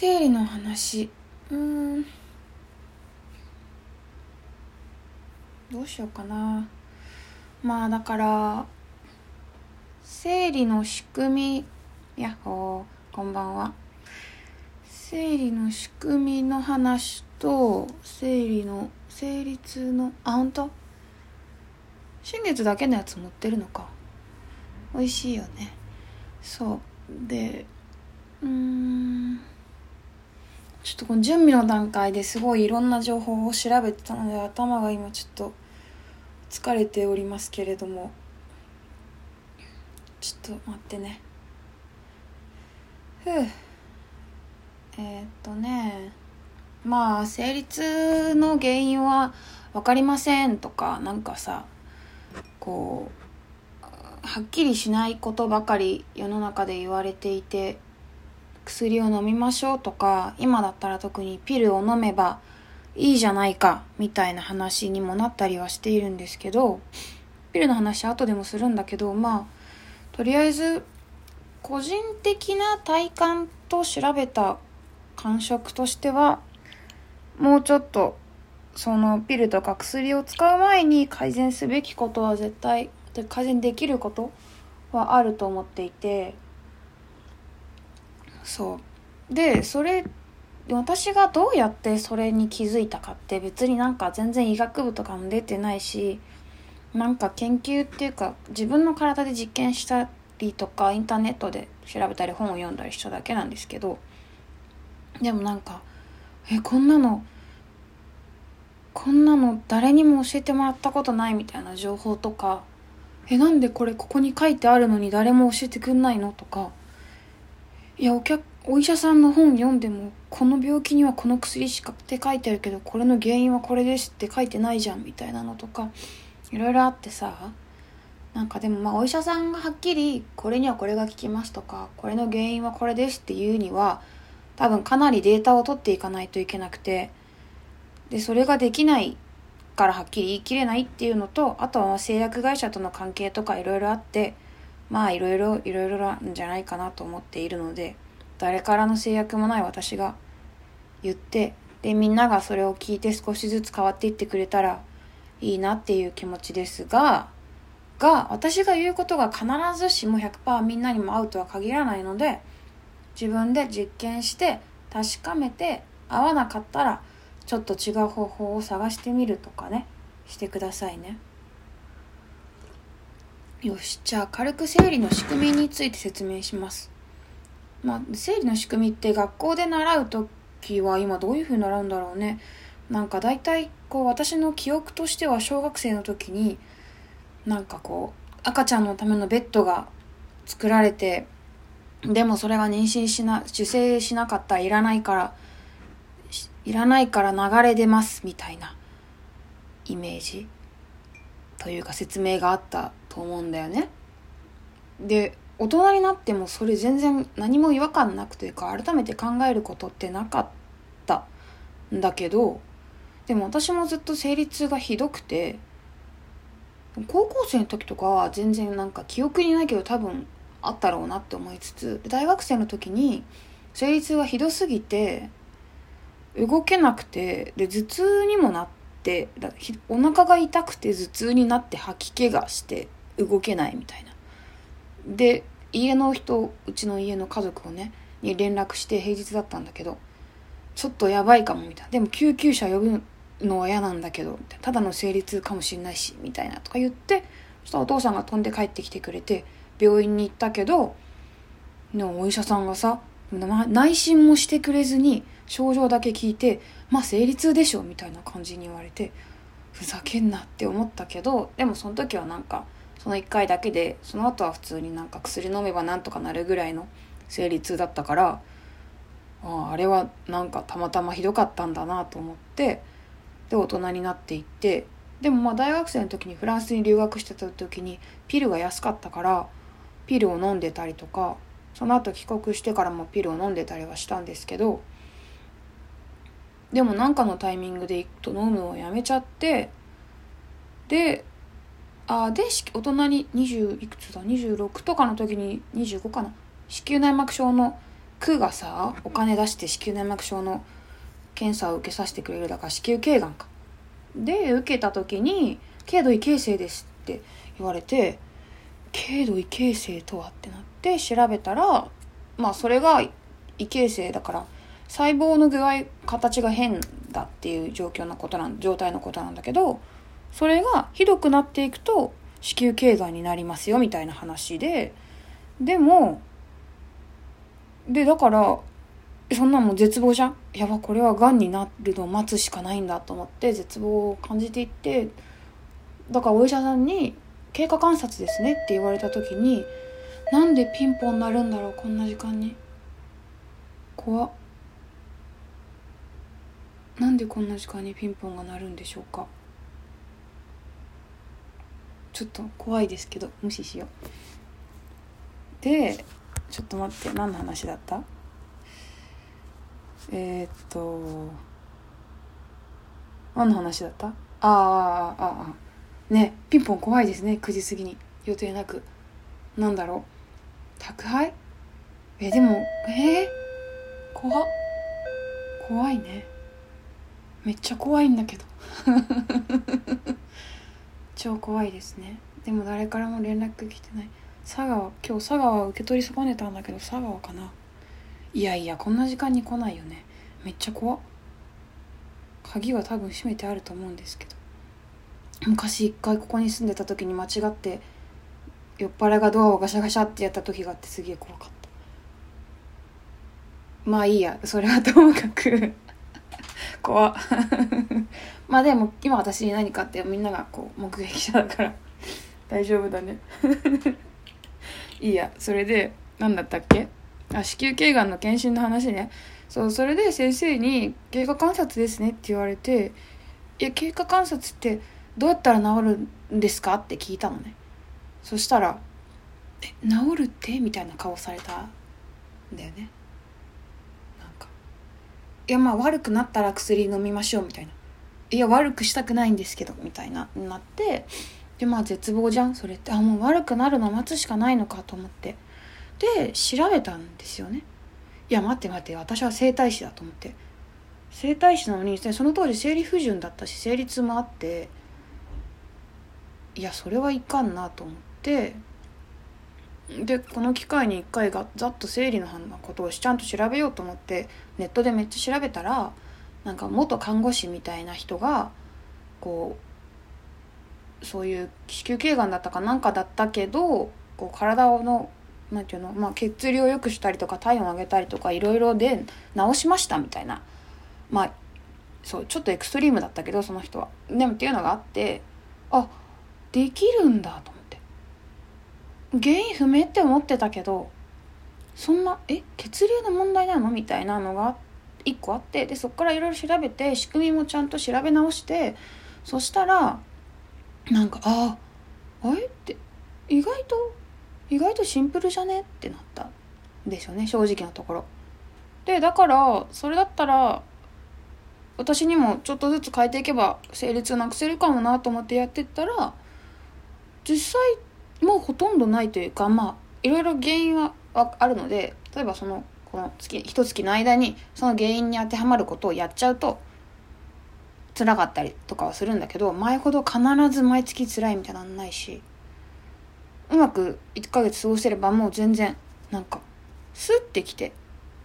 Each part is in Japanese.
生理の話。うん。どうしようかな。まあだから生理の仕組みや。っほーこんばんは。生理の仕組みの話と生理の生理痛のあ本当？新月だけのやつ持ってるのか。美味しいよね。そう。でうん。ちょっとこの準備の段階ですごいいろんな情報を調べてたので頭が今ちょっと疲れておりますけれども。ちょっと待ってね。ふう。えー、っとね。まあ生理痛の原因は分かりませんとかなんかさこうはっきりしないことばかり世の中で言われていて薬を飲みましょうとか今だったら特にピルを飲めばいいじゃないかみたいな話にもなったりはしているんですけどピルの話後でもするんだけどまあとりあえず個人的な体感と調べた感触としてはもうちょっとそのピルとか薬を使う前に改善すべきことは絶対改善できることはあると思っていてそう。でそれ私がどうやってそれに気づいたかって別になんか全然医学部とかも出てないしなんか研究っていうか自分の体で実験したりとかインターネットで調べたり本を読んだりしただけなんですけどでもなんかえこんなのこんなの誰にも教えてもらったことないみたいな情報とかえなんでこれここに書いてあるのに誰も教えてくんないのとかいやお客お医者さんの本読んでもこの病気にはこの薬しかって書いてあるけどこれの原因はこれですって書いてないじゃんみたいなのとかいろいろあってさなんかでもまあお医者さんがはっきりこれにはこれが効きますとかこれの原因はこれですっていうには多分かなりデータを取っていかないといけなくてでそれができないからはっきり言い切れないっていうのとあとは製薬会社との関係とかいろいろあってまあいろいろいろいろなんじゃないかなと思っているので誰からの制約もない私が言ってでみんながそれを聞いて少しずつ変わっていってくれたらいいなっていう気持ちですがが私が言うことが必ずしも100%みんなにも合うとは限らないので自分で実験して確かめて合わなかったらちょっと違う方法を探してみるとかねしてくださいね。よしじゃあ軽く生理の仕組みについて説明します。まあ生理の仕組みって学校で習う時は今どういうふうに習うんだろうね。なんか大体こう私の記憶としては小学生の時になんかこう赤ちゃんのためのベッドが作られてでもそれが妊娠しな受精しなかったらいらないからいらないから流れ出ますみたいなイメージというか説明があったと思うんだよね。で大人になってもそれ全然何も違和感なくというか改めて考えることってなかったんだけどでも私もずっと生理痛がひどくて高校生の時とかは全然なんか記憶にないけど多分あったろうなって思いつつ大学生の時に生理痛がひどすぎて動けなくてで頭痛にもなってお腹が痛くて頭痛になって吐き気がして動けないみたいな。で家の人うちの家の家族をねに連絡して平日だったんだけどちょっとやばいかもみたいな。でも救急車呼ぶのは嫌なんだけどたただの生理痛かもしれないしみたいなとか言ってそしたらお父さんが飛んで帰ってきてくれて病院に行ったけどでもお医者さんがさ内診もしてくれずに症状だけ聞いてまあ生理痛でしょみたいな感じに言われてふざけんなって思ったけどでもその時はなんかその1回だけでその後は普通になんか薬飲めばなんとかなるぐらいの生理痛だったからああれはなんかたまたまひどかったんだなと思ってで大人になっていってでもまあ大学生の時にフランスに留学してた時にピルが安かったからピルを飲んでたりとかその後帰国してからもピルを飲んでたりはしたんですけどでも何かのタイミングで飲むのをやめちゃってであで大人に20いくつだ？26とかの時に25かな子宮内膜症の区がさお金出して子宮内膜症の検査を受けさせてくれるだから子宮頸がんかで受けた時に「軽度異形成です」って言われて「軽度異形成とは?」ってなって調べたらまあそれが異形成だから細胞の具合形が変だっていう状況のことなん状態のことなんだけどそれがひどくなっていくと子宮頸がんになりますよみたいな話ででもでだからそんなもう絶望じゃん。やばこれはがんになるのを待つしかないんだと思って絶望を感じていってだからお医者さんに「経過観察ですね」って言われた時になんでピンポン鳴るんだろうこんな時間に。怖っ。なんでこんな時間にピンポンが鳴るんでしょうか。ちょっと怖いですけど無視しよう。でちょっと待って何の話だった？えー、っと何の話だった？ああああねピンポン怖いですね9時過ぎに。予定なく。なんだろう。宅配？えでもえー、怖怖いね。めっちゃ怖いんだけど。超怖いですね。でも誰からも連絡来てない。佐川今日佐川受け取り損ねたんだけど佐川かな。いやいやこんな時間に来ないよね。めっちゃ怖っ。鍵は多分閉めてあると思うんですけど。昔一回ここに住んでた時に間違って酔っ払いがドアをガシャガシャってやった時があってすげえ怖かった。まあいいやそれはともかく。怖まあでも今私に何かってみんながこう目撃者だから。大丈夫だね。いいや。それで何だったっけ？あ子宮頸がんの検診の話ね。そうそれで先生に「経過観察ですね」って言われて「いや経過観察ってどうやったら治るんですか?」って聞いたのね。そしたら「え治るって?」みたいな顔されたんだよね。なんか「いやまあ悪くなったら薬飲みましょう」みたいな「いや悪くしたくないんですけど」みたいななってでまあ絶望じゃんそれって。あもう悪くなるの待つしかないのかと思って。で調べたんですよね。いや待って待って私は整体師だと思って。整体師なのにその当時生理不順だったし生理痛もあって。いやそれはいかんなと思って。でこの機会に一回がざっと生理のことをちゃんと調べようと思ってネットでめっちゃ調べたらなんか元看護師みたいな人がこうそういう子宮頸がんだったかなんかだったけどこう体のなんていうの、まあ、血流を良くしたりとか体温を上げたりとかいろいろで治しましたみたいな。まあそうちょっとエクストリームだったけどその人は。でもっていうのがあってあできるんだと思って。原因不明って思ってたけどそんなえ血流の問題なの？みたいなのがあって一個あってでそこからいろいろ調べて仕組みもちゃんと調べ直してそしたらなんかあああれ？って意外と意外とシンプルじゃね？ってなった。んでしょうね正直なところ。でだからそれだったら私にもちょっとずつ変えていけば成立をなくせるかもなと思ってやってったら実際もうほとんどないというかまあいろいろ原因はあるので例えばそのこの月一月の間にその原因に当てはまることをやっちゃうと辛かったりとかはするんだけど前ほど必ず毎月辛いみたいなのないしうまく1ヶ月過ごせればもう全然なんかスッてきて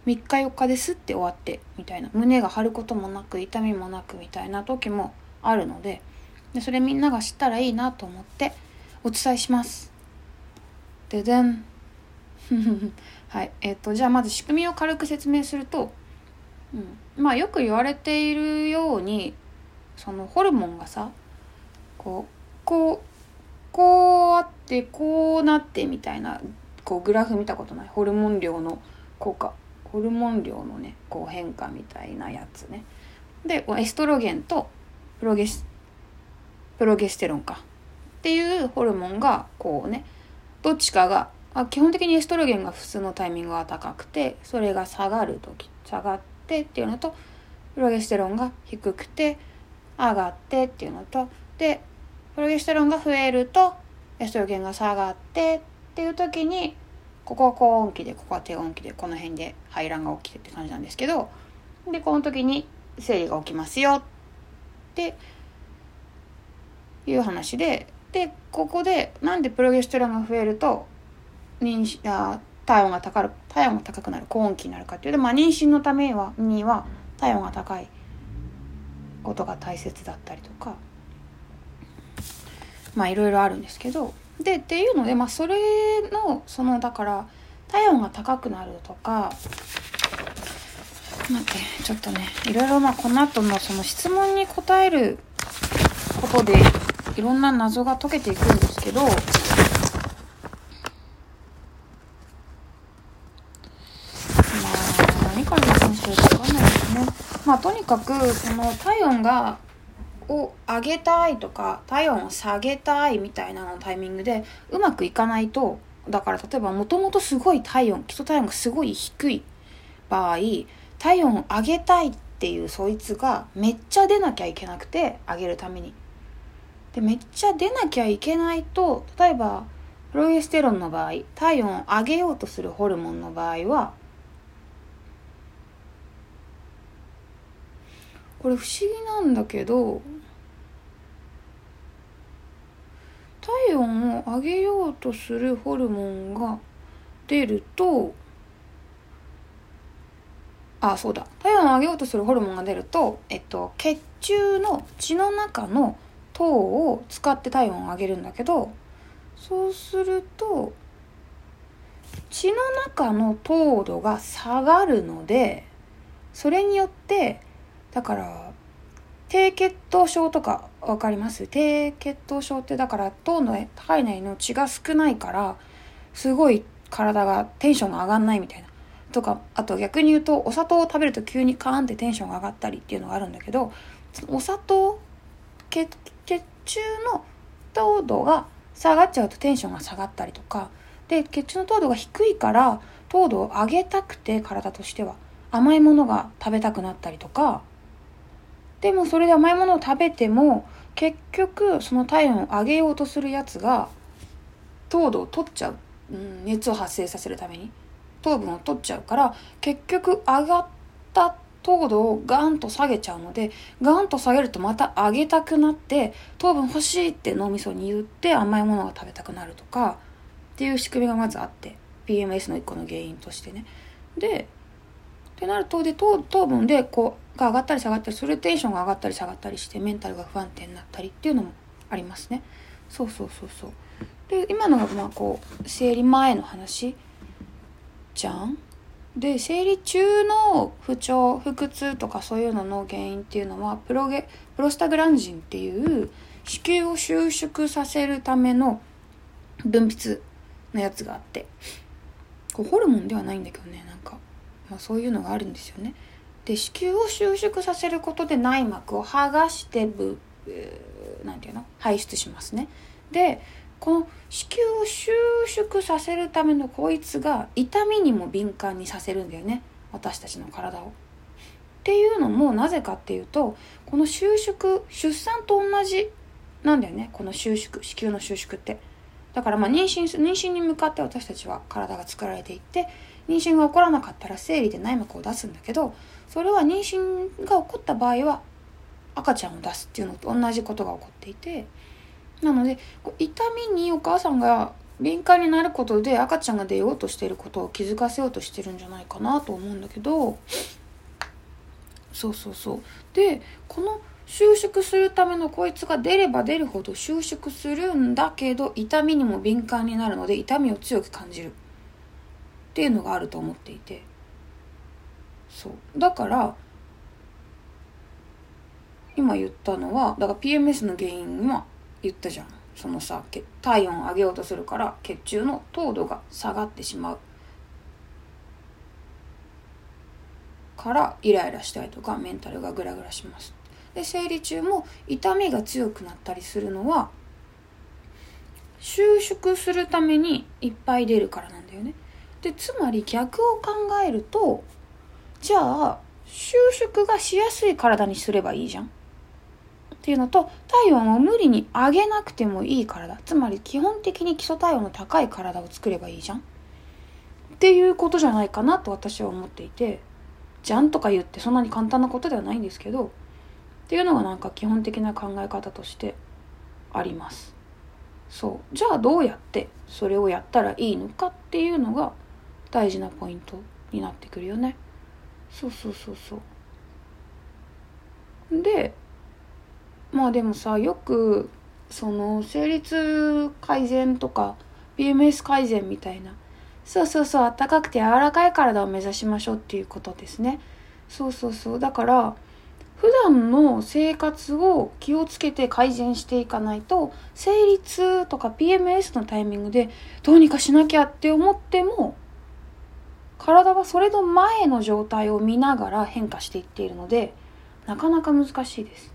3日4日ですって終わってみたいな胸が張ることもなく痛みもなくみたいな時もあるのででそれみんなが知ったらいいなと思ってお伝えします。ででん。はいえっ、ー、とじゃあまず仕組みを軽く説明すると、うん、まあよく言われているようにそのホルモンがさこうこうこうあってこうなってみたいなこうグラフ見たことない？ホルモン量の効果。ホルモン量のねこう変化みたいなやつね。でエストロゲンとプロゲスプロゲステロンか。っていうホルモンがこうねどっちかがあ基本的にエストロゲンが普通のタイミングが高くてそれが下がる時下がってっていうのとプロゲステロンが低くて上がってっていうのとでプロゲステロンが増えるとエストロゲンが下がってっていう時にここは高温期でここは低温期でこの辺で排卵が起きてって感じなんですけどでこの時に生理が起きますよっていう話ででここでなんでプロゲステロンが増えると妊娠あ体温が高る体温が高くなる高温期になるかっていう。と、まあ、妊娠のためにはには体温が高いことが大切だったりとかまあいろいろあるんですけど。でっていうのでまあそれのそのだから体温が高くなるとか待ってちょっとねいろいろまあこの後のその質問に答えることでいろんな謎が解けていくんですけどまあとにかくその体温がを上げたいとか体温を下げたいみたいなのタイミングでうまくいかないとだから例えばもともとすごい体温基礎体温がすごい低い場合体温を上げたいっていうそいつがめっちゃ出なきゃいけなくて上げるために。でめっちゃ出なきゃいけないと例えばプロゲステロンの場合体温を上げようとするホルモンの場合はこれ不思議なんだけど体温を上げようとするホルモンが出るとあそうだ。体温を上げようとするホルモンが出ると、えっと、血中の血の中の糖を使って体温を上げるんだけどそうすると血の中の糖度が下がるのでそれによってだから低血糖症とか分かります？低血糖症ってだから糖の体内の血が少ないからすごい体がテンションが上がんないみたいな。とかあと逆に言うとお砂糖を食べると急にカーンってテンションが上がったりっていうのがあるんだけどお砂糖血血中の糖度が下がっちゃうとテンションが下がったりとかで血中の糖度が低いから糖度を上げたくて体としては甘いものが食べたくなったりとかでもそれで甘いものを食べても結局その体温を上げようとするやつが糖度を取っちゃう、うん、熱を発生させるために。糖分を取っちゃうから結局上がった糖度をガンと下げちゃうのでガンと下げるとまた上げたくなって糖分欲しいって脳みそに言って甘いものが食べたくなるとかっていう仕組みがまずあって。PMS の一個の原因としてね。でってなるとで糖糖分でこうが上がったり下がったりそれテンションが上がったり下がったりしてメンタルが不安定になったりっていうのもありますね。そうそうそうそう。で今のがまあこう生理前の話。じゃん。で生理中の不調腹痛とかそういうのの原因っていうのはプロゲプロスタグランジンっていう子宮を収縮させるための分泌のやつがあって。こうホルモンではないんだけどねなんか、まあ、そういうのがあるんですよね。で子宮を収縮させることで内膜を剥がしてぶなんていうの？排出しますね。でこの子宮を収縮させるためのこいつが痛みにも敏感にさせるんだよね。私たちの体を。っていうのもなぜかっていうとこの収縮出産と同じなんだよね。この収縮子宮の収縮って。だからまあ妊娠妊娠に向かって私たちは体が作られていって妊娠が起こらなかったら生理で内膜を出すんだけどそれは妊娠が起こった場合は赤ちゃんを出すっていうのと同じことが起こっていてなので痛みにお母さんが敏感になることで赤ちゃんが出ようとしていることを気づかせようとしてるんじゃないかなと思うんだけどそうそうそう。でこの収縮するためのこいつが出れば出るほど収縮するんだけど痛みにも敏感になるので痛みを強く感じる。っていうのがあると思っていて。そう。だから今言ったのはだから PMS の原因は言ったじゃん。そのさ体温上げようとするから血中の糖度が下がってしまう。からイライラしたりとかメンタルがグラグラします。で生理中も痛みが強くなったりするのは収縮するためにいっぱい出るからなんだよね。でつまり逆を考えるとじゃあ収縮がしやすい体にすればいいじゃん。っていうのと体温を無理に上げなくてもいい体。つまり基本的に基礎体温の高い体を作ればいいじゃん。っていうことじゃないかなと私は思っていてじゃんとか言ってそんなに簡単なことではないんですけどっていうのがなんか基本的な考え方としてあります。そう。じゃあどうやってそれをやったらいいのかっていうのが大事なポイントになってくるよね。そうそうそうそう。でまあでもさよくその生理痛改善とか PMS 改善みたいなそうそうそうあったかくて柔らかい体を目指しましょうっていうことですね。そうそうそう。だから普段の生活を気をつけて改善していかないと生理痛とか PMS のタイミングでどうにかしなきゃって思っても体はそれの前の状態を見ながら変化していっているのでなかなか難しいです。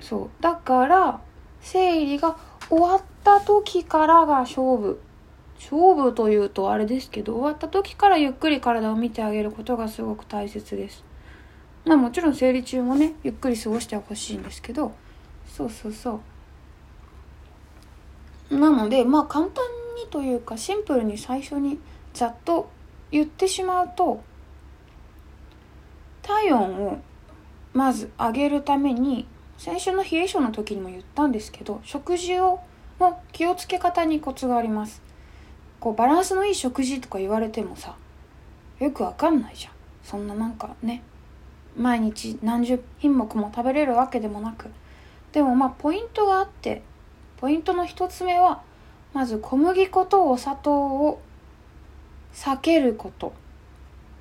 そう。だから生理が終わった時からが勝負。勝負というとあれですけど終わった時からゆっくり体を見てあげることがすごく大切です。まあもちろん生理中もねゆっくり過ごしてほしいんですけど。そうそうそう。なのでまあ簡単にというかシンプルに最初にざっと言ってしまうと体温をまず上げるために先週の冷え性の時にも言ったんですけど食事をの気をつけ方にコツがあります。こうバランスのいい食事とか言われてもさよくわかんないじゃん。そんななんかね毎日何十品目も食べれるわけでもなく。でもまあポイントがあってポイントの一つ目はまず小麦粉とお砂糖を避けること。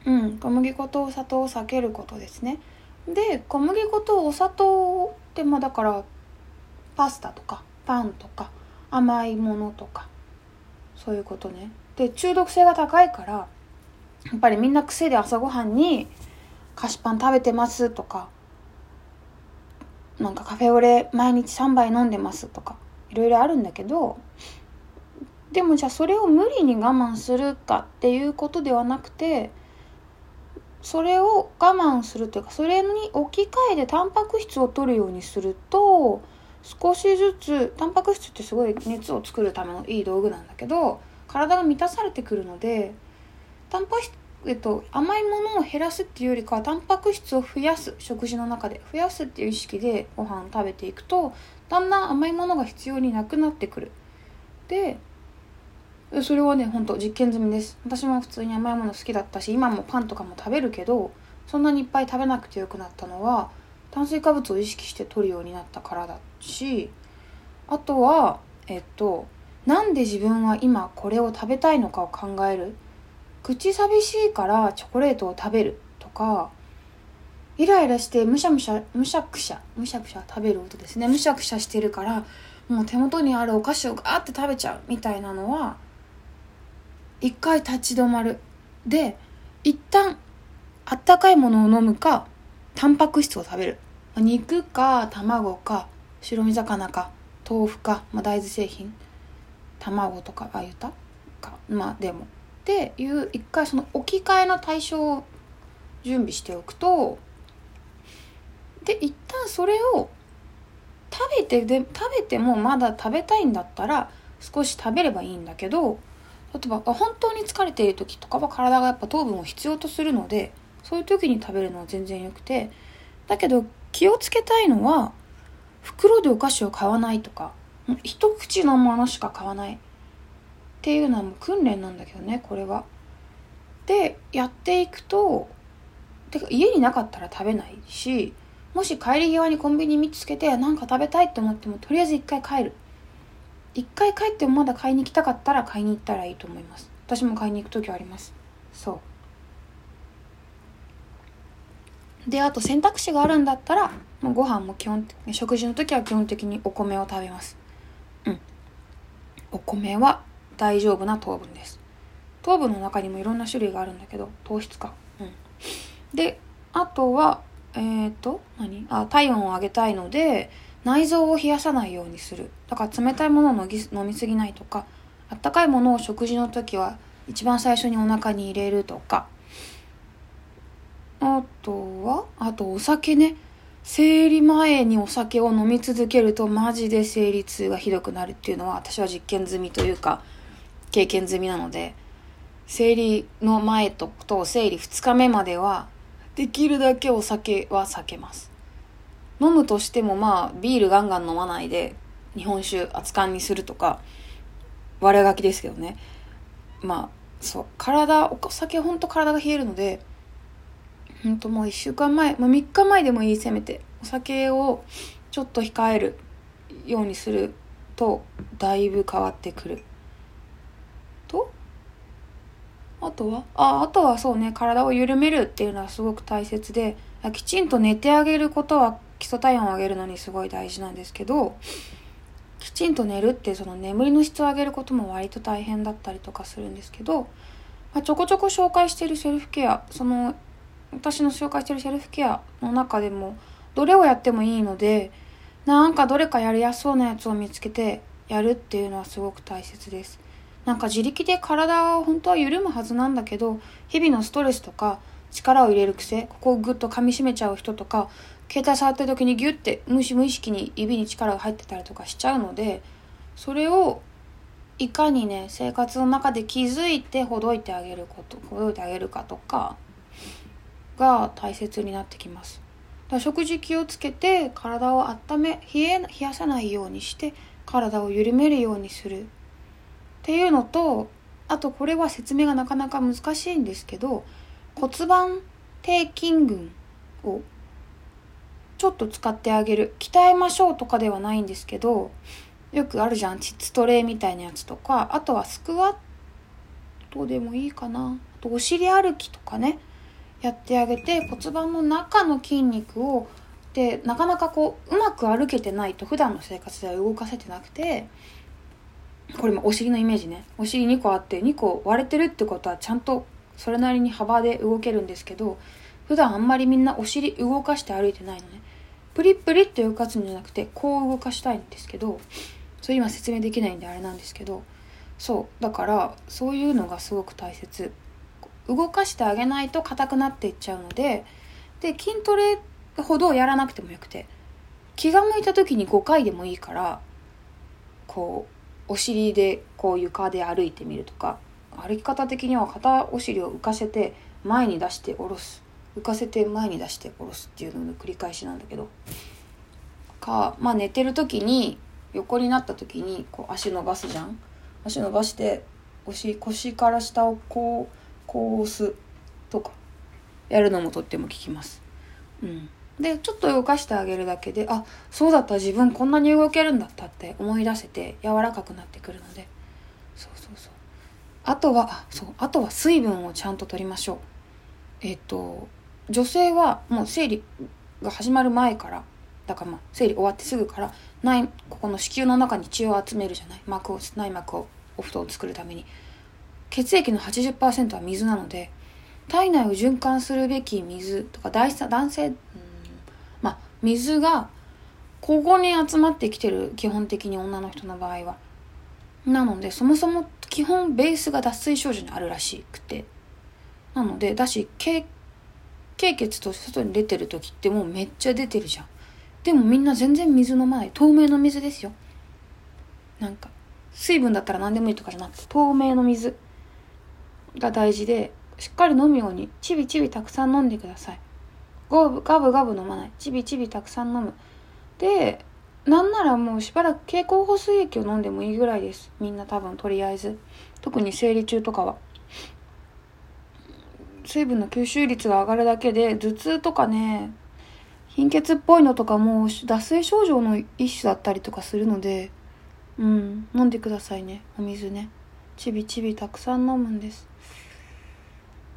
うん。小麦粉とお砂糖を避けることですね。で小麦粉とお砂糖ってまあだからパスタとかパンとか甘いものとかそういうことね。で中毒性が高いからやっぱりみんな癖で朝ごはんに菓子パン食べてますとかなんかカフェオレ毎日3杯飲んでますとかいろいろあるんだけどでもじゃあそれを無理に我慢するかっていうことではなくてそれを我慢するというかそれに置き換えてタンパク質を取るようにすると少しずつタンパク質ってすごい熱を作るためのいい道具なんだけど体が満たされてくるのでタンパク質えっと、甘いものを減らすっていうよりかはタンパク質を増やす食事の中で増やすっていう意識でご飯を食べていくとだんだん甘いものが必要になくなってくる。でそれはねほんと実験済みです。私も普通に甘いもの好きだったし今もパンとかも食べるけどそんなにいっぱい食べなくてよくなったのは炭水化物を意識して取るようになったからだしあとはえっとなんで自分は今これを食べたいのかを考える。口寂しいからチョコレートを食べるとかイライラしてむしゃむしゃむしゃくしゃむしゃくしゃ食べる音ですね。むしゃくしゃしてるからもう手元にあるお菓子をガーって食べちゃうみたいなのは一回立ち止まる。で一旦あったかいものを飲むかタンパク質を食べる。肉か卵か白身魚か豆腐か、まあ、大豆製品卵とかああ言った？か。まあでも。っていう一回その置き換えの対象を準備しておくとで一旦それを食べてで食べてもまだ食べたいんだったら少し食べればいいんだけど例えば本当に疲れている時とかは体がやっぱ糖分を必要とするのでそういう時に食べるのは全然よくてだけど気をつけたいのは袋でお菓子を買わないとか一口のものしか買わないっていうのはもう訓練なんだけどねこれは。でやっていくとてか家になかったら食べないしもし帰り際にコンビニ見つけて何か食べたいって思ってもとりあえず一回帰る一回帰ってもまだ買いに行きたかったら買いに行ったらいいと思います。私も買いに行く時はあります。そう。であと選択肢があるんだったらもうご飯も基本食事の時は基本的にお米を食べます。うん。お米は大丈夫な糖分です。糖分の中にもいろんな種類があるんだけど糖質か。うん。であとはえっ、ー、と何？あ体温を上げたいので内臓を冷やさないようにする。だから冷たいものを飲みすぎないとかあったかいものを食事の時は一番最初にお腹に入れるとか。あとはあとお酒ね。生理前にお酒を飲み続けるとマジで生理痛がひどくなるっていうのは私は実験済みというか経験済みなので生理の前とと生理2日目まではできるだけお酒は避けます。飲むとしてもまあビールガンガン飲まないで日本酒熱燗にするとか悪ガキですけどね。まあそう体お酒ほんと体が冷えるのでほんともう1週間前、まあ、3日前でもいいせめて。お酒をちょっと控えるようにするとだいぶ変わってくる。とあとはああとはそうね体を緩めるっていうのはすごく大切できちんと寝てあげることは礎体温を上げるのにすごい大事なんですけどきちんと寝るってその眠りの質を上げることも割と大変だったりとかするんですけど、まあ、ちょこちょこ紹介しているセルフケアその私の紹介しているセルフケアの中でもどれをやってもいいのでなんかどれかやりやすそうなやつを見つけてやるっていうのはすごく大切です。なんか自力で体は本当は緩むはずなんだけど日々のストレスとか力を入れる癖ここをグッと噛みしめちゃう人とか携帯触ってる時にギュッて無無意識に指に力が入ってたりとかしちゃうのでそれをいかにね生活の中で気づいてほどいてあげることほどいてあげるかとかが大切になってきます。だ食事気をつけて体を温め冷え冷やさないようにして体を緩めるようにする。っていうのとあとこれは説明がなかなか難しいんですけど骨盤底筋群をちょっと使ってあげる。鍛えましょうとかではないんですけどよくあるじゃん。膣トレイみたいなやつとか。あとはスクワットでもいいかな。あとお尻歩きとかね。やってあげて骨盤の中の筋肉をでなかなかこううまく歩けてないと普段の生活では動かせてなくてこれもお尻のイメージね。お尻2個あって2個割れてるってことはちゃんとそれなりに幅で動けるんですけど普段あんまりみんなお尻動かして歩いてないのね。プリプリって動かすんじゃなくてこう動かしたいんですけどそれ今説明できないんであれなんですけどそうだからそういうのがすごく大切。動かしてあげないと硬くなっていっちゃうのでで筋トレほどやらなくてもよくて気が向いた時に5回でもいいからこうお尻でこう床で歩いてみるとか歩き方的には片お尻を浮かせて前に出して下ろす。浮かせて前に出して下ろすっていうのの繰り返しなんだけど。かまあ寝てる時に横になった時にこう足伸ばすじゃん。足伸ばしてお尻腰から下をこうこう押すとかやるのもとっても効きます。うん。でちょっと動かしてあげるだけであそうだった自分こんなに動けるんだったって思い出せて柔らかくなってくるので。そうそうそう。あとはそうあとは水分をちゃんと取りましょう。えっ、と女性はもう生理が始まる前からだからまあ生理終わってすぐから内ここの子宮の中に血を集めるじゃない膜を内膜をお布団を作るために。血液の80%は水なので体内を循環するべき水とか男性まあ、水がここに集まってきてる基本的に女の人の場合は。なのでそもそも基本ベースが脱水症状にあるらしくて。なのでだし経血と外に出てる時ってもうめっちゃ出てるじゃんでもみんな全然水飲まない透明の水ですよなんか水分だったら何でもいいとかじゃなくて透明の水が大事でしっかり飲むようにちびちびたくさん飲んでくださいガブガブガブ飲まない。ちびちびたくさん飲む。で、なんならもうしばらく経口補水液を飲んでもいいぐらいです。みんな多分とりあえず。特に生理中とかは。水分の吸収率が上がるだけで頭痛とかね貧血っぽいのとかも脱水症状の一種だったりとかするのでうん飲んでくださいね。お水ね。ちびちびたくさん飲むんです。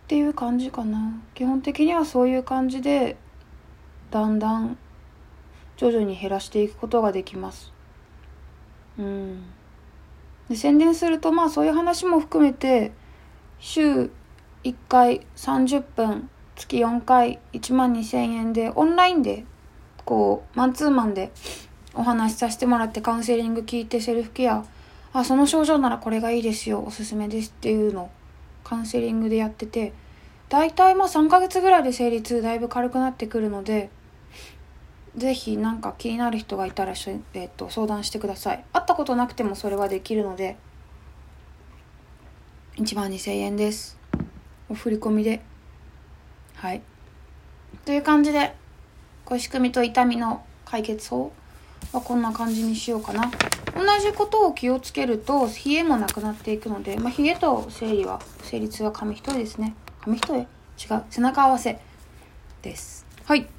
っていう感じかな。基本的にはそういう感じでだんだん徐々に減らしていくことができます。うん。で宣伝するとまあそういう話も含めて週1回30分月4回1万2000円でオンラインでこうマンツーマンでお話しさせてもらってカウンセリング聞いてセルフケア。あその症状ならこれがいいですよおすすめですっていうのカウンセリングでやってて。大体まあ3ヶ月ぐらいで生理痛だいぶ軽くなってくるのでぜひなんか気になる人がいたら、えー、と相談してください。会ったことなくてもそれはできるので1万2000円です。お振り込みで。はい。という感じでこう仕組みと痛みの解決法。はこんな感じにしようかな。同じことを気をつけると冷えもなくなっていくので、まあ、冷えと生理は生理痛は紙一重ですね。紙一重？違う。背中合わせです。はい。